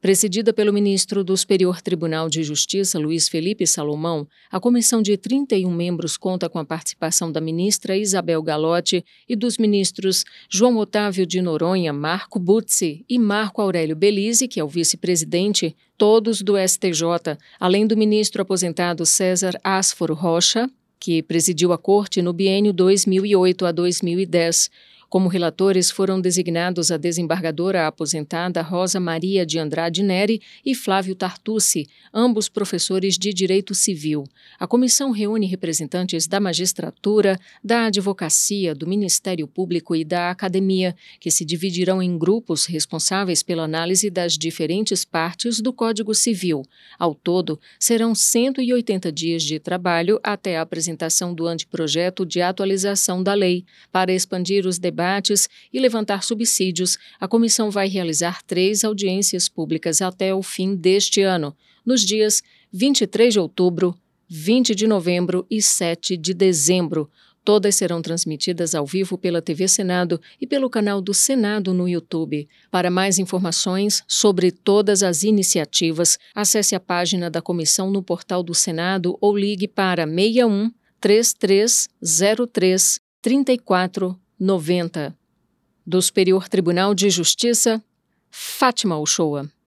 Presidida pelo ministro do Superior Tribunal de Justiça, Luiz Felipe Salomão, a comissão de 31 membros conta com a participação da ministra Isabel Galotti e dos ministros João Otávio de Noronha, Marco Butzi e Marco Aurélio Belize, que é o vice-presidente, todos do STJ, além do ministro aposentado César Asforo Rocha, que presidiu a corte no biênio 2008 a 2010. Como relatores foram designados a desembargadora aposentada Rosa Maria de Andrade Neri e Flávio Tartucci, ambos professores de Direito Civil. A comissão reúne representantes da magistratura, da advocacia, do Ministério Público e da academia, que se dividirão em grupos responsáveis pela análise das diferentes partes do Código Civil. Ao todo, serão 180 dias de trabalho até a apresentação do anteprojeto de atualização da lei, para expandir os debates debates e levantar subsídios, a comissão vai realizar três audiências públicas até o fim deste ano, nos dias 23 de outubro, 20 de novembro e 7 de dezembro. Todas serão transmitidas ao vivo pela TV Senado e pelo canal do Senado no YouTube. Para mais informações sobre todas as iniciativas, acesse a página da comissão no portal do Senado ou ligue para 61 3303 34 90. Do Superior Tribunal de Justiça, Fátima Uchoa.